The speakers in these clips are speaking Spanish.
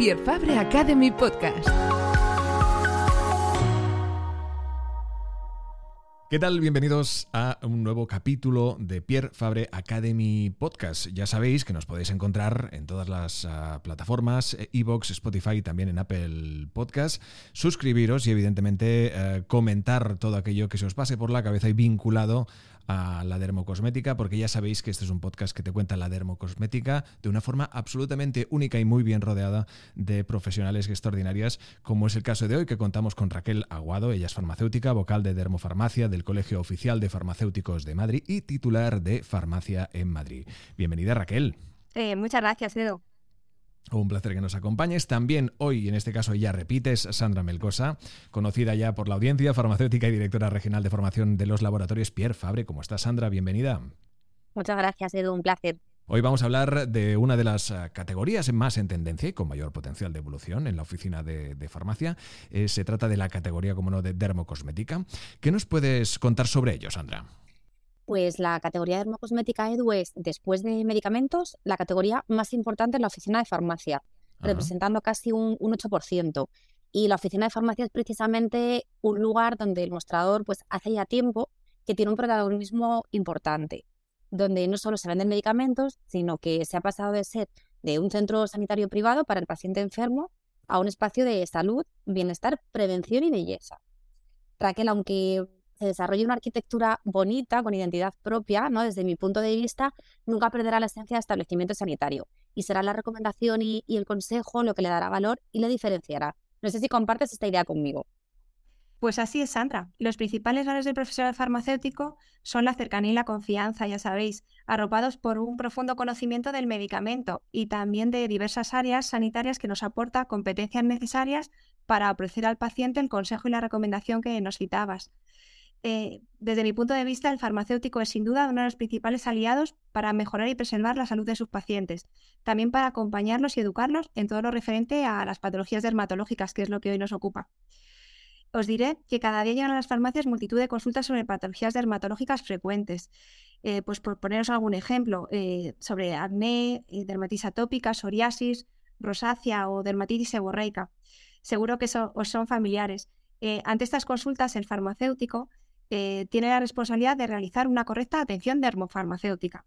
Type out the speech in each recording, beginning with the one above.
Pierre Fabre Academy Podcast. ¿Qué tal? Bienvenidos a un nuevo capítulo de Pierre Fabre Academy Podcast. Ya sabéis que nos podéis encontrar en todas las uh, plataformas, Evox, Spotify y también en Apple Podcast. Suscribiros y evidentemente uh, comentar todo aquello que se os pase por la cabeza y vinculado a la dermocosmética, porque ya sabéis que este es un podcast que te cuenta la dermocosmética de una forma absolutamente única y muy bien rodeada de profesionales extraordinarias, como es el caso de hoy, que contamos con Raquel Aguado, ella es farmacéutica, vocal de Dermofarmacia del Colegio Oficial de Farmacéuticos de Madrid y titular de Farmacia en Madrid. Bienvenida, Raquel. Eh, muchas gracias, Edo. Un placer que nos acompañes. También hoy, en este caso ya repites, Sandra Melcosa, conocida ya por la audiencia, farmacéutica y directora regional de formación de los laboratorios Pierre Fabre. ¿Cómo estás, Sandra? Bienvenida. Muchas gracias, Edu. Un placer. Hoy vamos a hablar de una de las eh, categorías más en tendencia y con mayor potencial de evolución en la oficina de, de farmacia. Eh, se trata de la categoría, como no, de dermocosmética. ¿Qué nos puedes contar sobre ello, Sandra? Pues la categoría de dermocosmética Edu es, después de medicamentos, la categoría más importante en la oficina de farmacia, Ajá. representando casi un, un 8%. Y la oficina de farmacia es precisamente un lugar donde el mostrador pues, hace ya tiempo que tiene un protagonismo importante, donde no solo se venden medicamentos, sino que se ha pasado de ser de un centro sanitario privado para el paciente enfermo a un espacio de salud, bienestar, prevención y belleza. Raquel, aunque se desarrolle una arquitectura bonita, con identidad propia, ¿no? desde mi punto de vista, nunca perderá la esencia de establecimiento sanitario. Y será la recomendación y, y, el consejo lo que le dará valor y le diferenciará. No sé si compartes esta idea conmigo. Pues así es, Sandra. Los principales valores del profesional farmacéutico son la cercanía y la confianza, ya sabéis, arropados por un profundo conocimiento del medicamento y también de diversas áreas sanitarias que nos aporta competencias necesarias para ofrecer al paciente el consejo y la recomendación que nos citabas. Eh, desde mi punto de vista, el farmacéutico es sin duda uno de los principales aliados para mejorar y preservar la salud de sus pacientes, también para acompañarlos y educarlos en todo lo referente a las patologías dermatológicas, que es lo que hoy nos ocupa. Os diré que cada día llegan a las farmacias multitud de consultas sobre patologías dermatológicas frecuentes. Eh, pues por poneros algún ejemplo, eh, sobre acné, dermatitis atópica, psoriasis, rosácea o dermatitis seborreica. Seguro que eso os son familiares. ante estas consultas, el farmacéutico eh, tiene la responsabilidad de realizar una correcta atención dermofarmacéutica.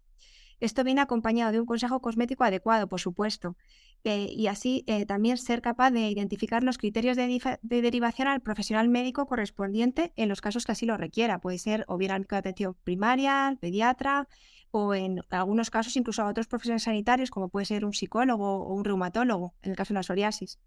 Esto viene acompañado de un consejo cosmético adecuado, por supuesto, eh, y así eh, también ser capaz de identificar los criterios de, de, derivación al profesional médico correspondiente en los casos que así lo requiera. Puede ser o bien al médico atención primaria, al pediatra, o en algunos casos incluso a otros profesionales sanitarios, como puede ser un psicólogo o un reumatólogo, en el caso de la psoriasis.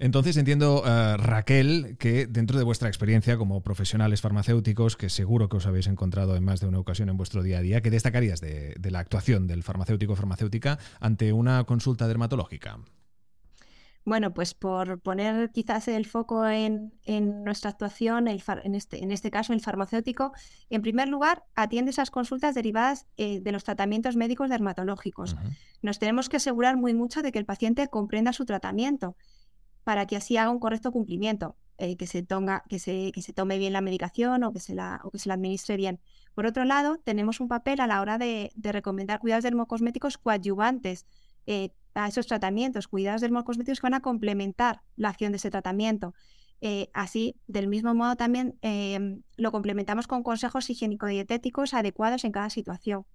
Entonces entiendo, uh, Raquel, que dentro de vuestra experiencia como profesionales farmacéuticos, que seguro que os habéis encontrado en más de una ocasión en vuestro día a día, ¿qué destacarías de, de la actuación del farmacéutico o farmacéutica ante una consulta dermatológica? Bueno, pues por poner quizás el foco en, en nuestra actuación, el en, este, en, este, caso el farmacéutico, en primer lugar, atiende esas consultas derivadas eh, de los tratamientos médicos dermatológicos. Uh -huh. Nos tenemos que asegurar muy mucho de que el paciente comprenda su tratamiento para que así haga un correcto cumplimiento, eh, que, se tonga, que, se, que, se tome bien la medicación o que, se la, o que se la administre bien. Por otro lado, tenemos un papel a la hora de, recomendar cuidados dermocosméticos coadyuvantes eh, a esos tratamientos, cuidados dermocosméticos que van a complementar la acción de ese tratamiento. Eh, así, del mismo modo, también em, lo complementamos con consejos higiénico-dietéticos adecuados en cada situación.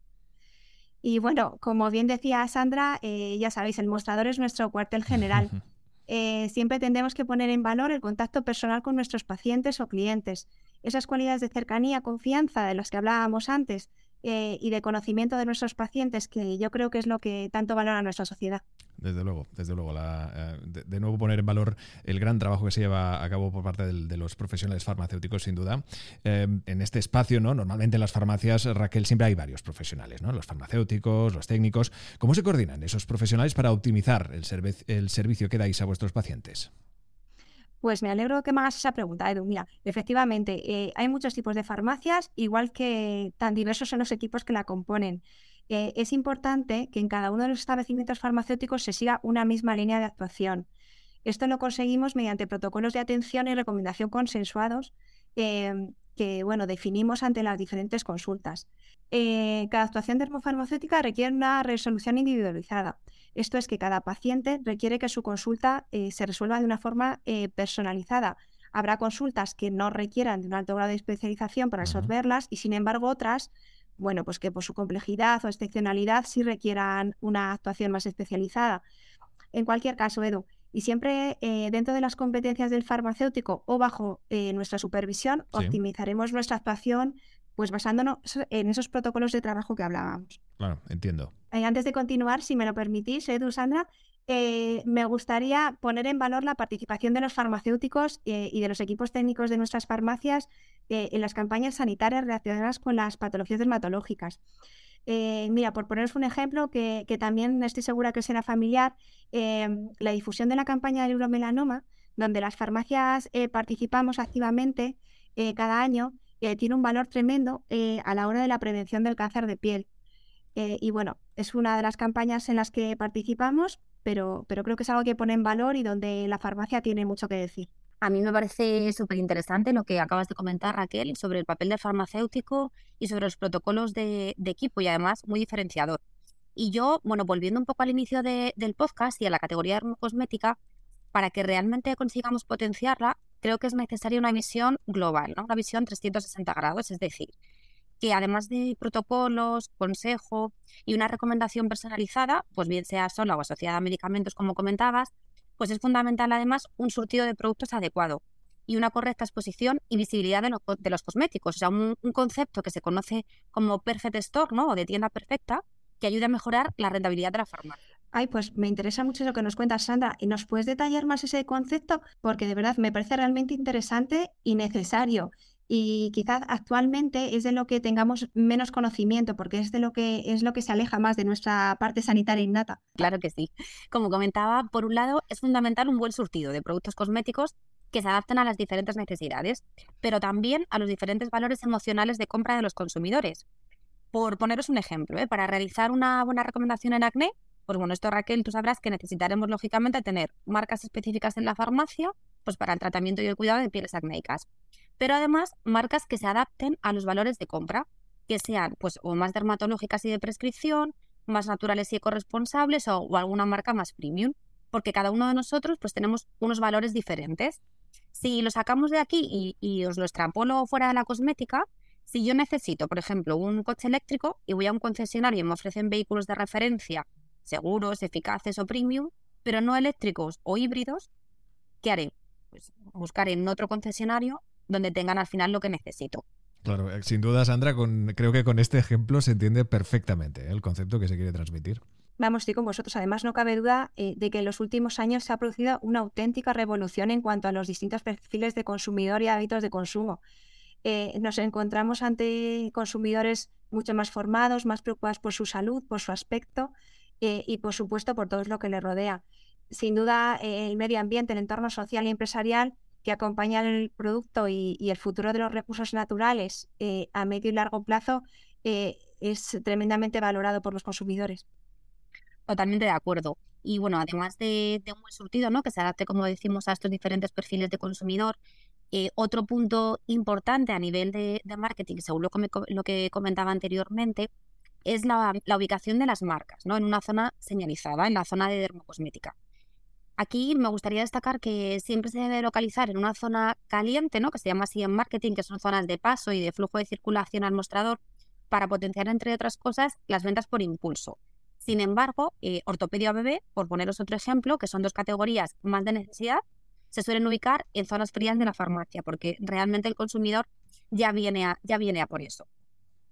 Y bueno, como bien decía Sandra, ya sabéis, el mostrador es nuestro cuartel general. Eh, siempre tendremos que poner en valor el contacto personal con nuestros pacientes o clientes. Esas cualidades de cercanía, confianza de las que hablábamos antes, eh, y de conocimiento de nuestros pacientes, que yo creo que es lo que tanto valora nuestra sociedad. Desde luego, desde luego. Eh, de, nuevo poner en valor el gran trabajo que se lleva a cabo por parte de, los profesionales farmacéuticos, sin duda. Eh, en este espacio, ¿no? Normalmente en las farmacias, Raquel, siempre hay varios profesionales, ¿no? Los farmacéuticos, los técnicos. ¿Cómo se coordinan esos profesionales para optimizar el, el servicio que dais a vuestros pacientes? Pues me alegro que me hagas esa pregunta, Edu. Mira, efectivamente, eh, hay muchos tipos de farmacias, igual que tan diversos son los equipos que la componen. Es importante que en cada uno de los establecimientos farmacéuticos se siga una misma línea de actuación. Esto lo conseguimos mediante protocolos de atención y recomendación consensuados em, que bueno, definimos ante las diferentes consultas. Eh, cada actuación dermofarmacéutica requiere una resolución individualizada. Esto es que cada paciente requiere que su consulta eh, se resuelva de una forma eh, personalizada. Habrá consultas que no requieran de un alto grado de especialización para resolverlas y, sin embargo, otras, bueno, pues que por su complejidad o excepcionalidad sí requieran una actuación más especializada. En cualquier caso, Edu, y siempre eh, dentro de las competencias del farmacéutico o bajo nuestra supervisión, optimizaremos nuestra actuación pues basándonos en esos protocolos de trabajo que hablábamos. Claro, entiendo. Eh, antes de continuar, si me lo permitís, Edu, Sandra, eh, me gustaría poner en valor la participación de los farmacéuticos eh, y de los equipos técnicos de nuestras farmacias en las campañas sanitarias relacionadas con las patologías dermatológicas. mira, por poneros un ejemplo que, también estoy segura que será familiar, la difusión de la campaña del euromelanoma, donde las farmacias participamos activamente cada año, tiene un valor tremendo eh, a la hora de la prevención del cáncer de piel. Eh, y bueno, es una de las campañas en las que participamos, pero, pero creo que es algo que pone en valor y donde la farmacia tiene mucho que decir. A mí me parece súper interesante lo que acabas de comentar, Raquel, sobre el papel del farmacéutico y sobre los protocolos de, equipo y además muy diferenciador. Y yo, bueno, volviendo un poco al inicio del podcast y a la categoría cosmética, para que realmente consigamos potenciarla, creo que es necesaria una visión global, ¿no? una visión 360 grados, es decir, que además de protocolos, consejo y una recomendación personalizada, pues bien sea sola o asociada a medicamentos como comentabas, pues es fundamental además un surtido de productos adecuado y una correcta exposición y visibilidad de, los cosméticos, o sea, un, concepto que se conoce como perfect store, ¿no? O de tienda perfecta, que ayude a mejorar la rentabilidad de la farmacia. Ay, pues me interesa mucho lo que nos cuentas, Sandra. ¿Y nos puedes detallar más ese concepto? Porque de verdad me parece realmente interesante y necesario. Y quizás actualmente es de lo que tengamos menos conocimiento, porque es de lo que es lo que se aleja más de nuestra parte sanitaria innata. Claro que sí. Como comentaba, por un lado, es fundamental un buen surtido de productos cosméticos que se adapten a las diferentes necesidades, pero también a los diferentes valores emocionales de compra de los consumidores. Por poneros un ejemplo, ¿eh? para realizar una buena recomendación en acné, pues bueno, esto Raquel, tú sabrás que necesitaremos lógicamente tener marcas específicas en la farmacia, pues para el tratamiento y el cuidado de pieles acnéicas. Pero además, marcas que se adapten a los valores de compra, que sean pues o más dermatológicas y de prescripción, más naturales y ecoresponsables o, o alguna marca más premium, porque cada uno de nosotros pues tenemos unos valores diferentes. Si lo sacamos de aquí y, y os lo extrapolo fuera de la cosmética, si yo necesito, por ejemplo, un coche eléctrico y voy a un concesionario y me ofrecen vehículos de referencia seguros, eficaces o premium, pero no eléctricos o híbridos, ¿qué haré? Pues buscar en otro concesionario donde tengan al final lo que necesito. Claro, eh, sin duda, Sandra, con, creo que con este ejemplo se entiende perfectamente ¿eh? el concepto que se quiere transmitir. Vamos, estoy con vosotros. Además, no cabe duda eh, de que en los últimos años se ha producido una auténtica revolución en cuanto a los distintos perfiles de consumidor y hábitos de consumo. nos encontramos ante consumidores mucho más formados, más preocupados por su salud, por su aspecto, eh, y por supuesto por todo lo que le rodea. Sin duda, eh, el medio ambiente, el entorno social y empresarial que acompaña el producto y, el futuro de los recursos naturales eh, a medio y largo plazo es tremendamente valorado por los consumidores. Totalmente de acuerdo. Y bueno, además de, un buen surtido, ¿no? que se adapte, como decimos, a estos diferentes perfiles de consumidor, otro punto importante a nivel de, marketing, según lo que comentaba anteriormente, es la, ubicación de las marcas, ¿no? En una zona señalizada, en la zona de dermocosmética. Aquí me gustaría destacar que siempre se debe localizar en una zona caliente, ¿no? que se llama así en marketing, que son zonas de paso y de flujo de circulación al mostrador, para potenciar, entre otras cosas, las ventas por impulso. Sin embargo, eh, ortopedia bebé, por poneros otro ejemplo, que son dos categorías más de necesidad, se suelen ubicar en zonas frías de la farmacia, porque realmente el consumidor ya viene a, ya viene a por eso.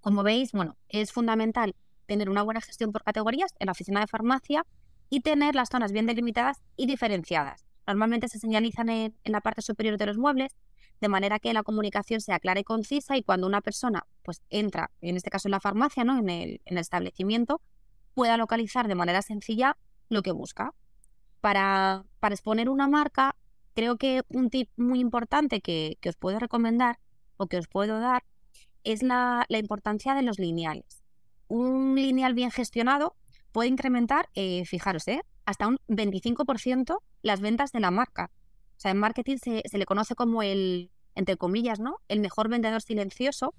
Como veis, bueno, es fundamental tener una buena gestión por categorías en la oficina de farmacia y tener las zonas bien delimitadas y diferenciadas. Normalmente se señalizan en, la parte superior de los muebles, de manera que la comunicación sea clara y concisa y cuando una persona pues, entra, en este caso en la farmacia, ¿no? en, el, en el establecimiento, pueda localizar de manera sencilla lo que busca. Para, para exponer una marca, creo que un tip muy importante que, os puedo recomendar o que os puedo dar es la, importancia de los lineales. Un lineal bien gestionado puede incrementar, eh, fijaros, eh, hasta un 25% las ventas de la marca. O sea, en marketing se, le conoce como el, entre comillas, ¿no? El mejor vendedor silencioso.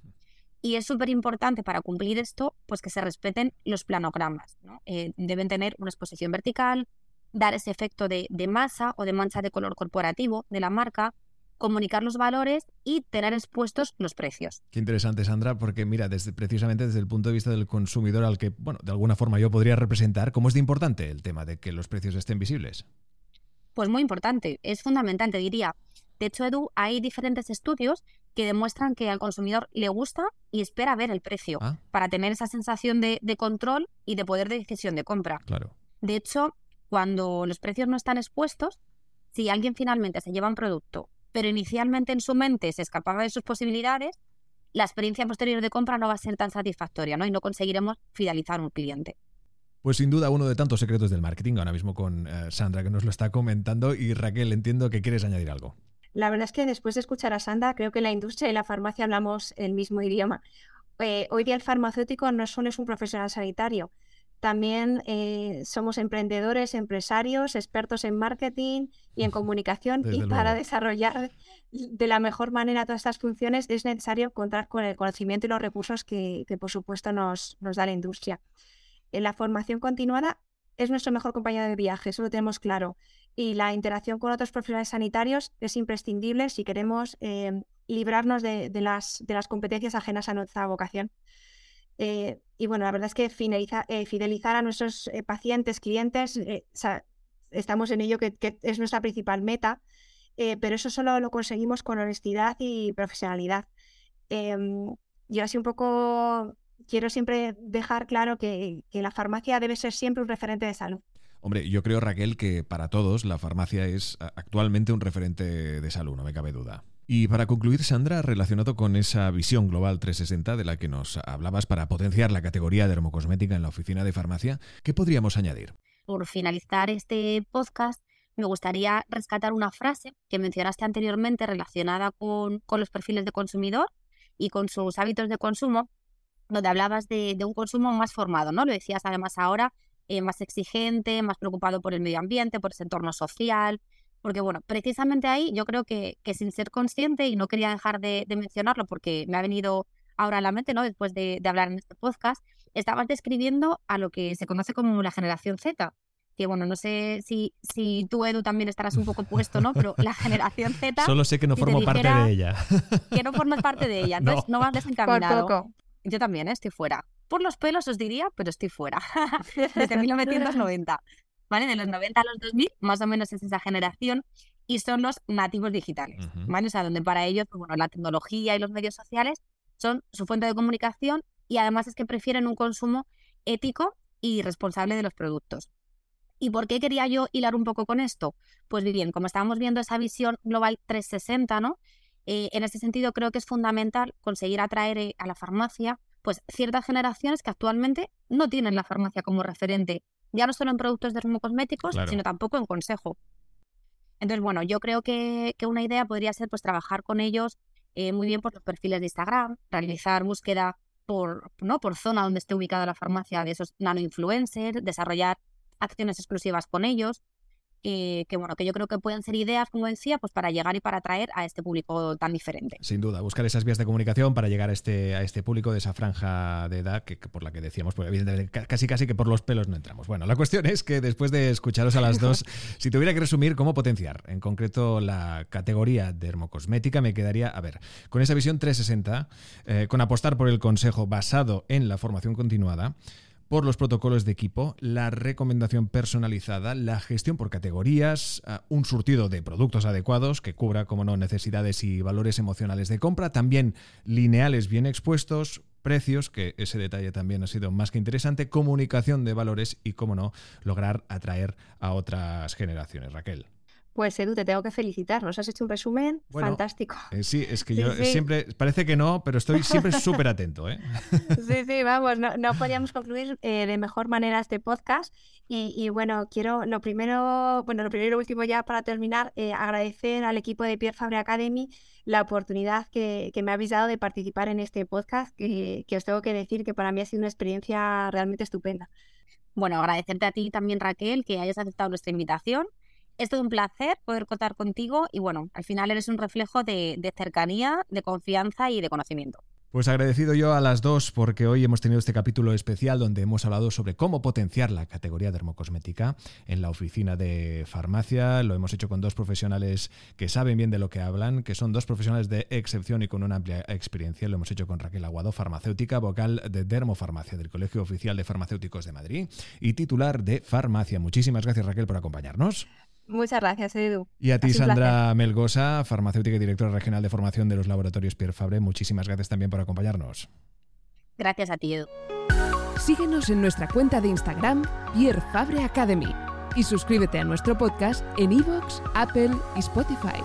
Y es súper importante para cumplir esto, pues que se respeten los planogramas. Eh, deben tener una exposición vertical, dar ese efecto de, masa o de mancha de color corporativo de la marca, comunicar los valores y tener expuestos los precios. Qué interesante, Sandra, porque mira, desde, precisamente desde el punto de vista del consumidor al que, bueno, de alguna forma yo podría representar, ¿cómo es de importante el tema de que los precios estén visibles? Pues muy importante, es fundamental, te diría. De hecho, Edu, hay diferentes estudios que demuestran que al consumidor le gusta y espera ver el precio ah. para tener esa sensación de, de, control y de poder de decisión de compra. Claro. De hecho, cuando los precios no están expuestos, si alguien finalmente se lleva un producto, pero inicialmente en su mente se escapaba de sus posibilidades, la experiencia posterior de compra no va a ser tan satisfactoria ¿no? y no conseguiremos fidelizar un cliente. Pues sin duda uno de tantos secretos del marketing, ahora mismo con eh, Sandra que nos lo está comentando y Raquel, entiendo que quieres añadir algo. La verdad es que después de escuchar a Sandra, creo que la industria y la farmacia hablamos el mismo idioma. Eh, hoy día el farmacéutico no solo es un profesional sanitario, también eh, somos emprendedores, empresarios, expertos en marketing y en comunicación y para desarrollar de la mejor manera todas estas funciones es necesario contar con el conocimiento y los recursos que, por supuesto nos, nos, da la industria. En la formación continuada es nuestro mejor compañero de viaje, eso lo tenemos claro. Y la interacción con otros profesionales sanitarios es imprescindible si queremos eh, librarnos de, de, las, de las competencias ajenas a nuestra vocación. Eh, y bueno, la verdad es que eh, fidelizar a nuestros eh, pacientes, clientes, estamos en ello, que, es nuestra principal meta, pero eso solo lo conseguimos con honestidad y profesionalidad. Em, yo así un poco quiero siempre dejar claro que, que la farmacia debe ser siempre un referente de salud. Hombre, yo creo, Raquel, que para todos la farmacia es actualmente un referente de salud, no me cabe duda. Y para concluir, Sandra, relacionado con esa visión global 360 de la que nos hablabas para potenciar la categoría de dermocosmética en la oficina de farmacia, ¿qué podríamos añadir? Por finalizar este podcast, me gustaría rescatar una frase que mencionaste anteriormente relacionada con, los perfiles de consumidor y con sus hábitos de consumo, donde hablabas de, un consumo más formado, ¿no? Lo decías además ahora, eh, más exigente, más preocupado por el medio ambiente, por ese entorno social, porque bueno, precisamente ahí yo creo que, sin ser consciente, y no quería dejar de, mencionarlo porque me ha venido ahora a la mente, ¿no? Después de, hablar en este podcast, estabas describiendo a lo que se conoce como la generación Z. Que bueno, no sé si, si tú, Edu, también estarás un poco puesto, ¿no? Pero la generación Z. Solo sé que no formo parte de ella. Que no formas parte de ella. Entonces no, vas desencaminado. Por poco. Yo también ¿eh? estoy fuera. Por los pelos os diría, pero estoy fuera. Desde 1990. ¿Vale? De los 90 a los 2000, más o menos es esa generación, y son los nativos digitales, ¿vale? O sea, donde para ellos, pues, bueno, la tecnología y los medios sociales son su fuente de comunicación y además es que prefieren un consumo ético y responsable de los productos. ¿Y por qué quería yo hilar un poco con esto? Pues bien, como estábamos viendo esa visión global 360, ¿no? Eh, en ese sentido creo que es fundamental conseguir atraer eh, a la farmacia pues ciertas generaciones que actualmente no tienen la farmacia como referente ya no solo en productos dermocosméticos, sino tampoco en consejo. Entonces, bueno, yo creo que, una idea podría ser pues trabajar con ellos eh, muy bien por los perfiles de Instagram, realizar búsqueda por, ¿no? por zona donde esté ubicada la farmacia de esos nano influencers, desarrollar acciones exclusivas con ellos que bueno, que yo creo que pueden ser ideas, como decía, pues para llegar y para atraer a este público tan diferente. Sin duda, buscar esas vías de comunicación para llegar a este, a este público de esa franja de edad que, por la que decíamos, pues evidentemente casi casi que por los pelos no entramos. Bueno, la cuestión es que después de escucharos a las dos, si tuviera que resumir cómo potenciar en concreto la categoría de dermocosmética, me quedaría, a ver, con esa visión 360, eh, con apostar por el consejo basado en la formación continuada, por los protocolos de equipo, la recomendación personalizada, la gestión por categorías, ah, un surtido de productos adecuados que cubra, como no, necesidades y valores emocionales de compra, también lineales bien expuestos, precios, que ese detalle también ha sido más que interesante, comunicación de valores y, cómo no, lograr atraer a otras generaciones. Raquel. Pues Edu, te tengo que felicitar. Nos has hecho un resumen fantástico. Eh, sí, es que yo siempre, parece que no, pero estoy siempre súper atento. ¿eh? Sí, sí, vamos, no, podíamos concluir eh, de mejor manera este podcast. Y, bueno, quiero lo primero, bueno, lo primero y lo último ya para terminar, agradecer al equipo de Pierre Fabre Academy la oportunidad que, me habéis dado de participar en este podcast, que, que os tengo que decir que para mí ha sido una experiencia realmente estupenda. Bueno, agradecerte a ti también, Raquel, que hayas aceptado nuestra invitación es todo un placer poder contar contigo y bueno, al final eres un reflejo de, cercanía, de confianza y de conocimiento. Pues agradecido yo a las dos porque hoy hemos tenido este capítulo especial donde hemos hablado sobre cómo potenciar la categoría dermocosmética en la oficina de farmacia. Lo hemos hecho con dos profesionales que saben bien de lo que hablan, que son dos profesionales de excepción y con una amplia experiencia. Lo hemos hecho con Raquel Aguado, farmacéutica, vocal de Dermofarmacia del Colegio Oficial de Farmacéuticos de Madrid y titular de Farmacia. Muchísimas gracias Raquel por acompañarnos. Muchas gracias, Edu. Y a ti, Sandra Melgosa, farmacéutica y directora regional de formación de los laboratorios Pierre Fabre, muchísimas gracias también por acompañarnos. Gracias a ti, Edu. Síguenos en nuestra cuenta de Instagram, Pierre Fabre Academy, y suscríbete a nuestro podcast en iVoox, Apple y Spotify.